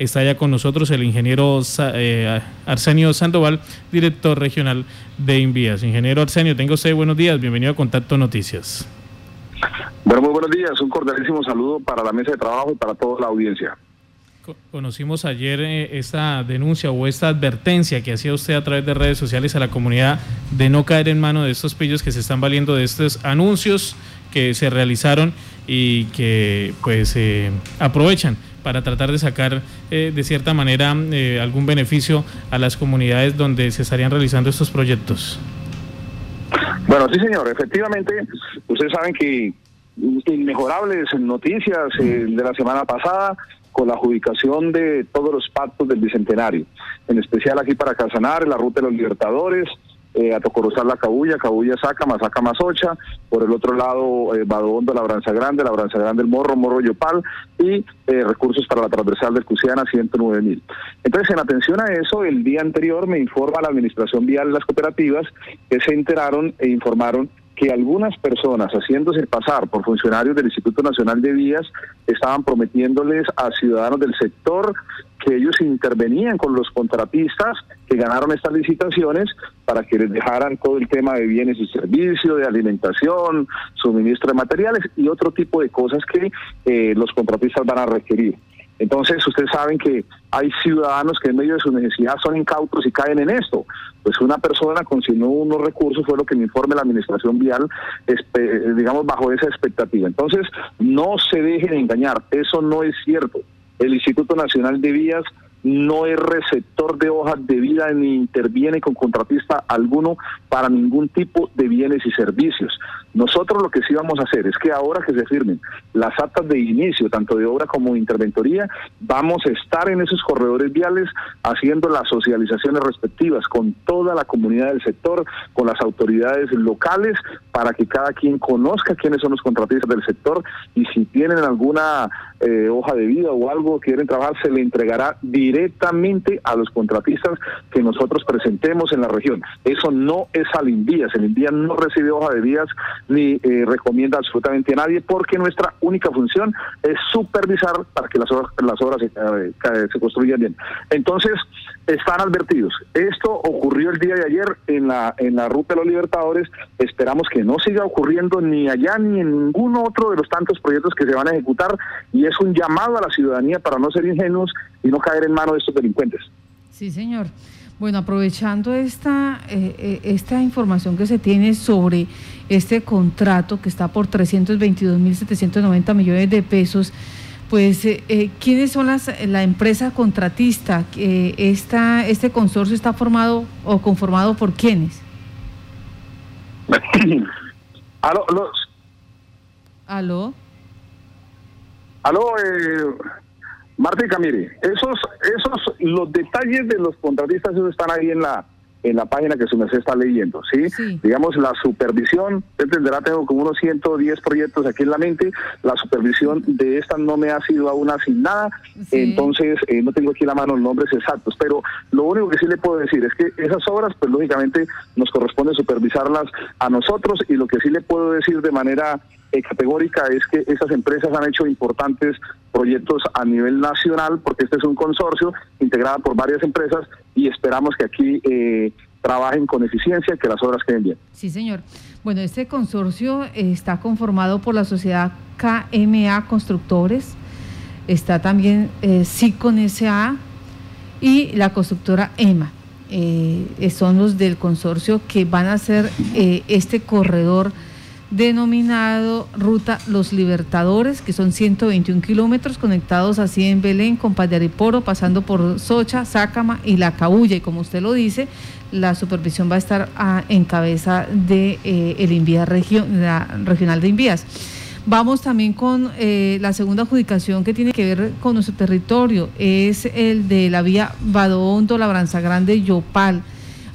Está ya con nosotros el ingeniero eh, Arsenio Sandoval, director regional de Invías. Ingeniero Arsenio, tenga usted buenos días, bienvenido a Contacto Noticias. Bueno, muy buenos días, un cordialísimo saludo para la mesa de trabajo y para toda la audiencia. Conocimos ayer eh, esta denuncia o esta advertencia que hacía usted a través de redes sociales a la comunidad de no caer en mano de estos pillos que se están valiendo de estos anuncios que se realizaron y que pues eh, aprovechan para tratar de sacar eh, de cierta manera algún beneficio a las comunidades donde se estarían realizando estos proyectos. Bueno, sí señor, efectivamente, ustedes saben que inmejorables noticias de la semana pasada, con la adjudicación de todos los pactos del Bicentenario, en especial aquí para Casanar, la Ruta de los Libertadores, eh, a Tocorosar la Cabulla, Cabulla Saca, Masaca Masocha, por el otro lado eh, Badondo, Labranza Grande, Labranza Grande el Morro, Morro Yopal y eh, recursos para la transversal de Cusiana, 109 mil. Entonces, en atención a eso, el día anterior me informa la Administración Vial de las Cooperativas que se enteraron e informaron que algunas personas, haciéndose pasar por funcionarios del Instituto Nacional de Vías, estaban prometiéndoles a ciudadanos del sector que ellos intervenían con los contratistas que ganaron estas licitaciones para que les dejaran todo el tema de bienes y servicios, de alimentación, suministro de materiales y otro tipo de cosas que eh, los contratistas van a requerir. Entonces, ustedes saben que hay ciudadanos que en medio de su necesidad son incautos y caen en esto. Pues una persona consignó unos recursos, fue lo que me informe la administración vial, digamos, bajo esa expectativa. Entonces, no se dejen engañar, eso no es cierto. El Instituto Nacional de Vías no es receptor de hojas de vida ni interviene con contratista alguno para ningún tipo de bienes y servicios. Nosotros lo que sí vamos a hacer es que ahora que se firmen las actas de inicio, tanto de obra como de interventoría, vamos a estar en esos corredores viales haciendo las socializaciones respectivas con toda la comunidad del sector, con las autoridades locales, para que cada quien conozca quiénes son los contratistas del sector y si tienen alguna eh, hoja de vida o algo quieren trabajar, se le entregará directamente a los contratistas que nosotros presentemos en la región. Eso no es al INVIAS, el INVIAS no recibe hoja de vías ni eh, recomienda absolutamente a nadie porque nuestra única función es supervisar para que las obras, las obras se, eh, se construyan bien. Entonces, están advertidos. Esto ocurrió el día de ayer en la, en la ruta de los Libertadores. Esperamos que no siga ocurriendo ni allá ni en ningún otro de los tantos proyectos que se van a ejecutar y es un llamado a la ciudadanía para no ser ingenuos y no caer en manos de estos delincuentes. Sí, señor. Bueno, aprovechando esta, eh, eh, esta información que se tiene sobre este contrato que está por 322.790 millones de pesos, pues, eh, ¿quiénes son las, la empresa contratista? esta, ¿Este consorcio está formado o conformado por quiénes? ¿Aló? ¿Aló? ¿Aló? Eh... Martica, mire, esos, esos, los detalles de los contratistas esos están ahí en la en la página que su merced está leyendo, ¿sí? Digamos, la supervisión, usted entenderá, tengo como unos 110 proyectos aquí en la mente, la supervisión de esta no me ha sido aún asignada, entonces eh, no tengo aquí la mano los nombres exactos, pero lo único que sí le puedo decir es que esas obras, pues lógicamente nos corresponde supervisarlas a nosotros y lo que sí le puedo decir de manera categórica es que esas empresas han hecho importantes proyectos a nivel nacional, porque este es un consorcio integrado por varias empresas y esperamos que aquí eh, trabajen con eficiencia que las obras queden bien. Sí, señor. Bueno, este consorcio está conformado por la sociedad KMA Constructores, está también eh, SA y la constructora EMA. Eh, son los del consorcio que van a hacer este corredor denominado Ruta Los Libertadores, que son 121 kilómetros conectados así en Belén con Padariporo, pasando por Socha, Sácama y La Cabulla. Y como usted lo dice, la supervisión va a estar ah, en cabeza de eh, el Invías la regional de Invías. Vamos también con eh, la segunda adjudicación que tiene que ver con nuestro territorio, es el de la vía Badondo, Labranza Grande, Yopal.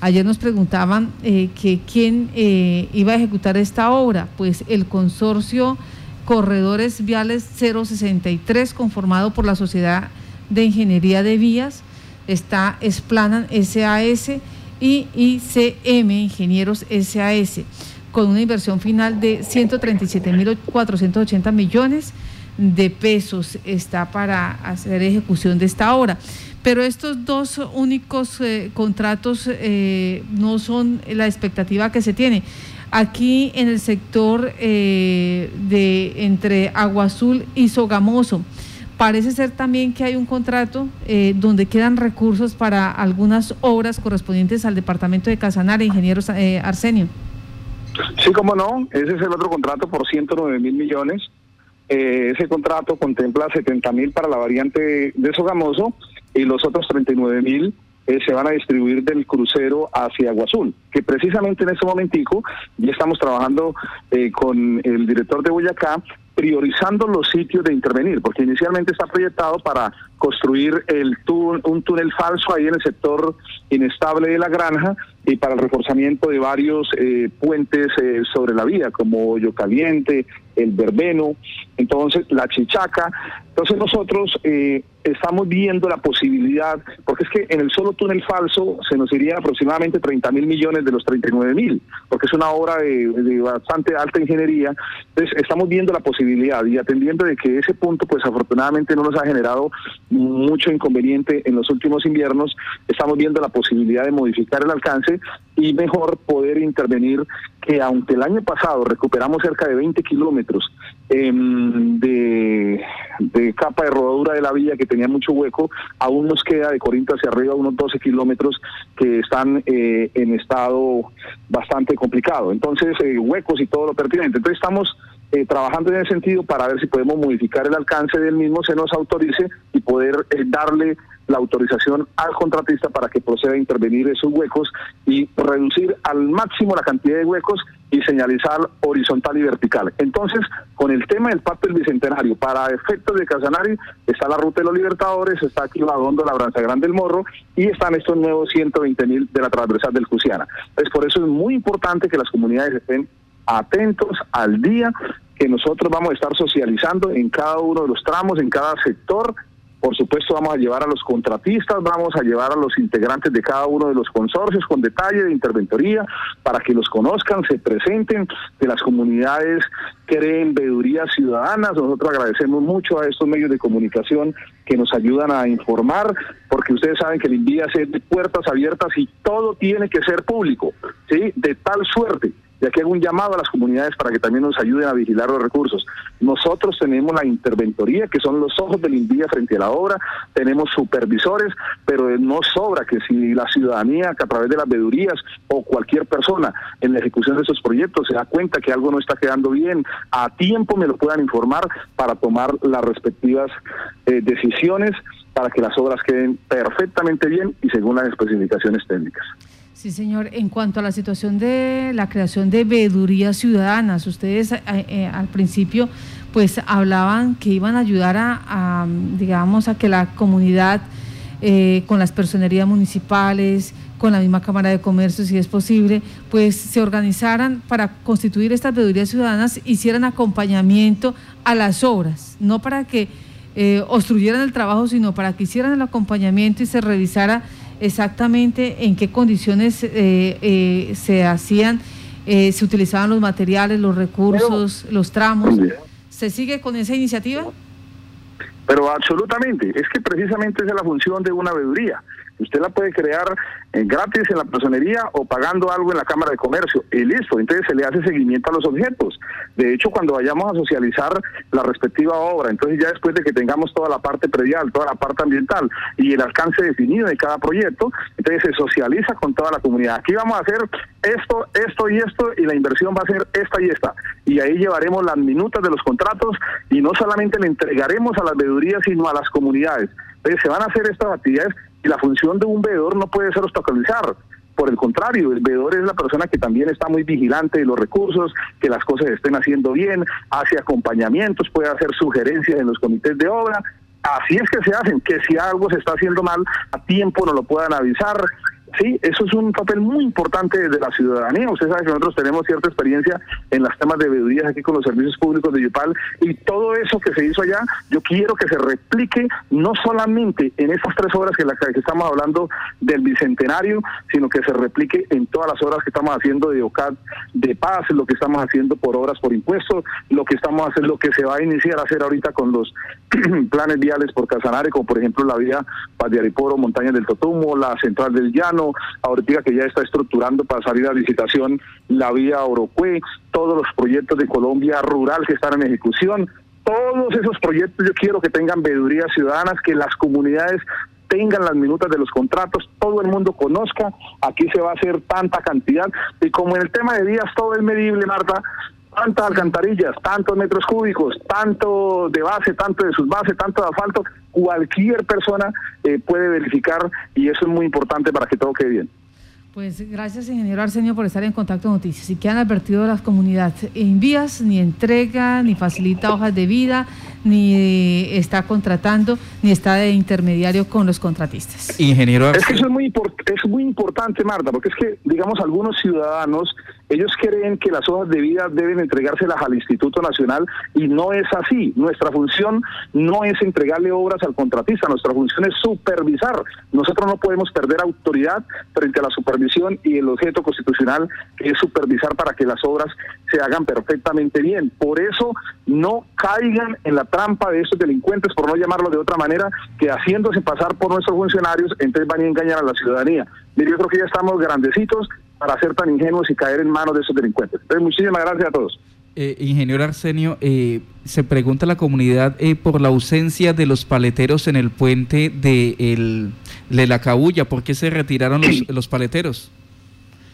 Ayer nos preguntaban eh, que quién eh, iba a ejecutar esta obra. Pues el consorcio Corredores Viales 063, conformado por la Sociedad de Ingeniería de Vías, está Esplanan SAS y ICM Ingenieros SAS, con una inversión final de 137.480 millones de pesos está para hacer ejecución de esta obra. Pero estos dos únicos eh, contratos eh, no son la expectativa que se tiene. Aquí en el sector eh, de entre Agua Azul y Sogamoso, parece ser también que hay un contrato donde quedan recursos para algunas obras correspondientes al departamento de Casanare, ingenieros Arsenio. Sí, como no, ese es el otro contrato por 109 mil millones eh, ese contrato contempla 70 mil para la variante de Sogamoso y los otros 39 mil eh, se van a distribuir del crucero hacia Agua Azul, que precisamente en ese momentico ya estamos trabajando eh, con el director de Boyacá priorizando los sitios de intervenir, porque inicialmente está proyectado para construir el un túnel falso ahí en el sector inestable de la granja y para el reforzamiento de varios eh, puentes eh, sobre la vía, como Hoyo Caliente, el Verbeno, entonces la Chichaca. Entonces nosotros eh, estamos viendo la posibilidad, porque es que en el solo túnel falso se nos iría aproximadamente 30 mil millones de los 39 mil, porque es una obra de, bastante alta ingeniería. Entonces estamos viendo la posibilidad y atendiendo de que ese punto, pues afortunadamente no nos ha generado mucho inconveniente en los últimos inviernos, estamos viendo la posibilidad de modificar el alcance y mejor poder intervenir que aunque el año pasado recuperamos cerca de 20 kilómetros em, de, capa de rodadura de la vía que tenía mucho hueco, aún nos queda de Corinto hacia arriba unos 12 kilómetros que están eh, en estado bastante complicado. Entonces, eh, huecos y todo lo pertinente. Entonces, estamos eh, trabajando en ese sentido para ver si podemos modificar el alcance del mismo, se nos autorice y poder darle la autorización al contratista para que proceda a intervenir esos huecos y reducir al máximo la cantidad de huecos y señalizar horizontal y vertical. Entonces, con el tema del pacto del Bicentenario, para efectos de Casanari, está la ruta de los Libertadores, está aquí la Hondo, la Branza Grande del Morro y están estos nuevos 120 mil de la transversal del Cusiana. Entonces, por eso es muy importante que las comunidades estén atentos al día que nosotros vamos a estar socializando en cada uno de los tramos, en cada sector, por supuesto, vamos a llevar a los contratistas, vamos a llevar a los integrantes de cada uno de los consorcios con detalle de interventoría para que los conozcan, se presenten, que las comunidades creen veedurías ciudadanas. Nosotros agradecemos mucho a estos medios de comunicación que nos ayudan a informar, porque ustedes saben que el envía es de puertas abiertas y todo tiene que ser público, ¿sí? De tal suerte y aquí hago un llamado a las comunidades para que también nos ayuden a vigilar los recursos. Nosotros tenemos la interventoría, que son los ojos del INVIA frente a la obra, tenemos supervisores, pero no sobra que si la ciudadanía, que a través de las vedurías o cualquier persona en la ejecución de esos proyectos se da cuenta que algo no está quedando bien, a tiempo me lo puedan informar para tomar las respectivas eh, decisiones para que las obras queden perfectamente bien y según las especificaciones técnicas. Sí, señor. En cuanto a la situación de la creación de veedurías ciudadanas, ustedes eh, eh, al principio pues hablaban que iban a ayudar a, digamos, a que la comunidad eh, con las personerías municipales, con la misma Cámara de Comercio, si es posible, pues se organizaran para constituir estas veedurías ciudadanas, hicieran acompañamiento a las obras, no para que obstruyeran el trabajo, sino para que hicieran el acompañamiento y se revisara exactamente en qué condiciones eh, eh, se hacían, eh, se utilizaban los materiales, los recursos, los tramos. ¿Se sigue con esa iniciativa? Pero absolutamente, es que precisamente esa es la función de una veeduría. Usted la puede crear eh, gratis en la personería o pagando algo en la Cámara de Comercio y listo, entonces se le hace seguimiento a los objetos. De hecho, cuando vayamos a socializar la respectiva obra, entonces ya después de que tengamos toda la parte predial, toda la parte ambiental y el alcance definido de cada proyecto, entonces se socializa con toda la comunidad. Aquí vamos a hacer esto, esto y esto y la inversión va a ser esta y esta. Y ahí llevaremos las minutas de los contratos y no solamente le entregaremos a las veedurías, sino a las comunidades. Entonces se van a hacer estas actividades y la función de un veedor no puede ser obstaculizar. Por el contrario, el veedor es la persona que también está muy vigilante de los recursos, que las cosas estén haciendo bien, hace acompañamientos, puede hacer sugerencias en los comités de obra. Así es que se hacen, que si algo se está haciendo mal, a tiempo nos lo puedan avisar, Sí, eso es un papel muy importante de la ciudadanía. Usted sabe que nosotros tenemos cierta experiencia en las temas de veedurías aquí con los servicios públicos de Yupal y todo eso que se hizo allá, yo quiero que se replique no solamente en estas tres obras que, la, que estamos hablando del bicentenario, sino que se replique en todas las obras que estamos haciendo de OCAD de paz, lo que estamos haciendo por obras por impuestos, lo que estamos haciendo, lo que se va a iniciar a hacer ahorita con los planes viales por Casanare, como por ejemplo la vía Paz de Ariporo, Montañas del Totumo, la central del Llano, ahorita que ya está estructurando para salir a licitación la vía Orocue, todos los proyectos de Colombia rural que están en ejecución, todos esos proyectos yo quiero que tengan veedurías ciudadanas, que las comunidades tengan las minutas de los contratos, todo el mundo conozca, aquí se va a hacer tanta cantidad, y como en el tema de vías todo es medible, Marta, tantas alcantarillas, tantos metros cúbicos, tanto de base, tanto de base, tanto de asfalto, cualquier persona eh, puede verificar y eso es muy importante para que todo quede bien. Pues gracias, ingeniero Arsenio, por estar en contacto con Noticias. Y que han advertido a las comunidades, envías, ni entrega, ni facilita hojas de vida, ni está contratando, ni está de intermediario con los contratistas. Ingeniero Es que eso es muy, es muy importante, Marta, porque es que, digamos, algunos ciudadanos ellos creen que las hojas de vida deben entregárselas al Instituto Nacional y no es así. Nuestra función no es entregarle obras al contratista, nuestra función es supervisar. Nosotros no podemos perder autoridad frente a la supervisión y el objeto constitucional que es supervisar para que las obras se hagan perfectamente bien. Por eso no caigan en la trampa de estos delincuentes, por no llamarlo de otra manera, que haciéndose pasar por nuestros funcionarios, entonces van a engañar a la ciudadanía. Mire, yo creo que ya estamos grandecitos para ser tan ingenuos y caer en manos de esos delincuentes. Entonces, muchísimas gracias a todos. Eh, ingeniero Arsenio, eh, se pregunta la comunidad eh, por la ausencia de los paleteros en el puente de, el, de la Cabulla. ¿Por qué se retiraron los, los paleteros?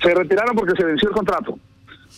Se retiraron porque se venció el contrato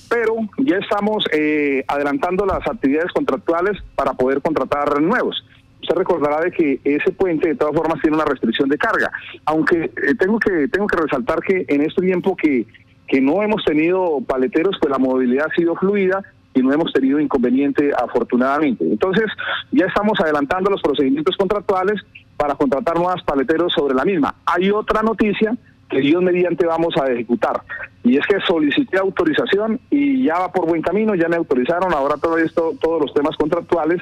pero ya estamos eh, adelantando las actividades contractuales para poder contratar nuevos usted recordará de que ese puente de todas formas tiene una restricción de carga, aunque eh, tengo que tengo que resaltar que en este tiempo que que no hemos tenido paleteros, pues la movilidad ha sido fluida y no hemos tenido inconveniente afortunadamente. Entonces, ya estamos adelantando los procedimientos contractuales para contratar nuevas paleteros sobre la misma. Hay otra noticia que Dios mediante vamos a ejecutar. Y es que solicité autorización y ya va por buen camino, ya me autorizaron, ahora todo esto, todos los temas contractuales,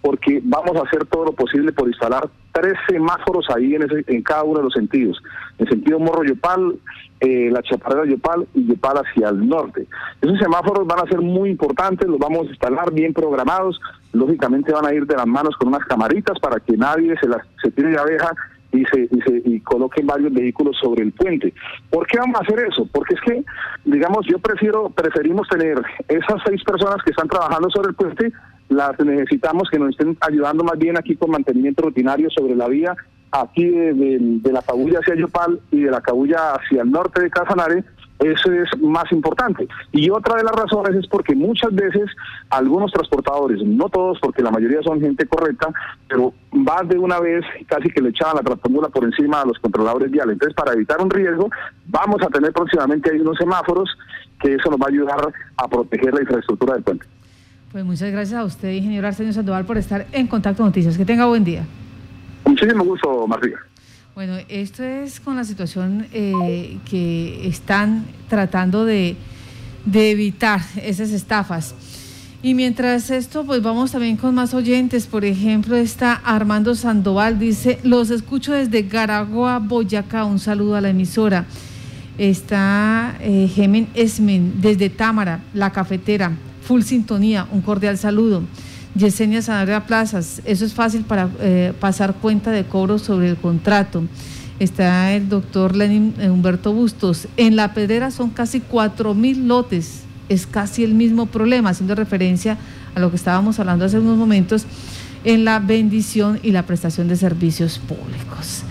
porque vamos a hacer todo lo posible por instalar tres semáforos ahí en, ese, en cada uno de los sentidos. En sentido Morro-Yopal, eh, la Chaparrera Yopal y Yopal hacia el norte. Esos semáforos van a ser muy importantes, los vamos a instalar bien programados, lógicamente van a ir de las manos con unas camaritas para que nadie se las se tire de abeja y se, y se y coloquen varios vehículos sobre el puente. ¿Por qué vamos a hacer eso? Porque es que, digamos, yo prefiero, preferimos tener esas seis personas que están trabajando sobre el puente, las necesitamos que nos estén ayudando más bien aquí con mantenimiento rutinario sobre la vía, aquí de, la Cabulla hacia Yopal y de la Cabulla hacia el norte de Casanare, eso es más importante. Y otra de las razones es porque muchas veces algunos transportadores, no todos porque la mayoría son gente correcta, pero más de una vez casi que le echaban la tractomula por encima a los controladores viales. Entonces, para evitar un riesgo, vamos a tener próximamente ahí unos semáforos que eso nos va a ayudar a proteger la infraestructura del puente. Pues muchas gracias a usted, ingeniero Arsenio Sandoval, por estar en Contacto Noticias. Que tenga buen día. Muchísimo gusto, María. Bueno, esto es con la situación eh, que están tratando de, evitar esas estafas. Y mientras esto, pues vamos también con más oyentes. Por ejemplo, está Armando Sandoval, dice, los escucho desde Garagua, Boyacá. Un saludo a la emisora. Está eh, Gemen Esmen, desde Támara, la cafetera. Full sintonía, un cordial saludo. Yesenia Sanabria Plazas, eso es fácil para eh, pasar cuenta de cobro sobre el contrato. Está el doctor Lenin eh, Humberto Bustos. En la pedrera son casi cuatro mil lotes. Es casi el mismo problema, haciendo referencia a lo que estábamos hablando hace unos momentos en la bendición y la prestación de servicios públicos.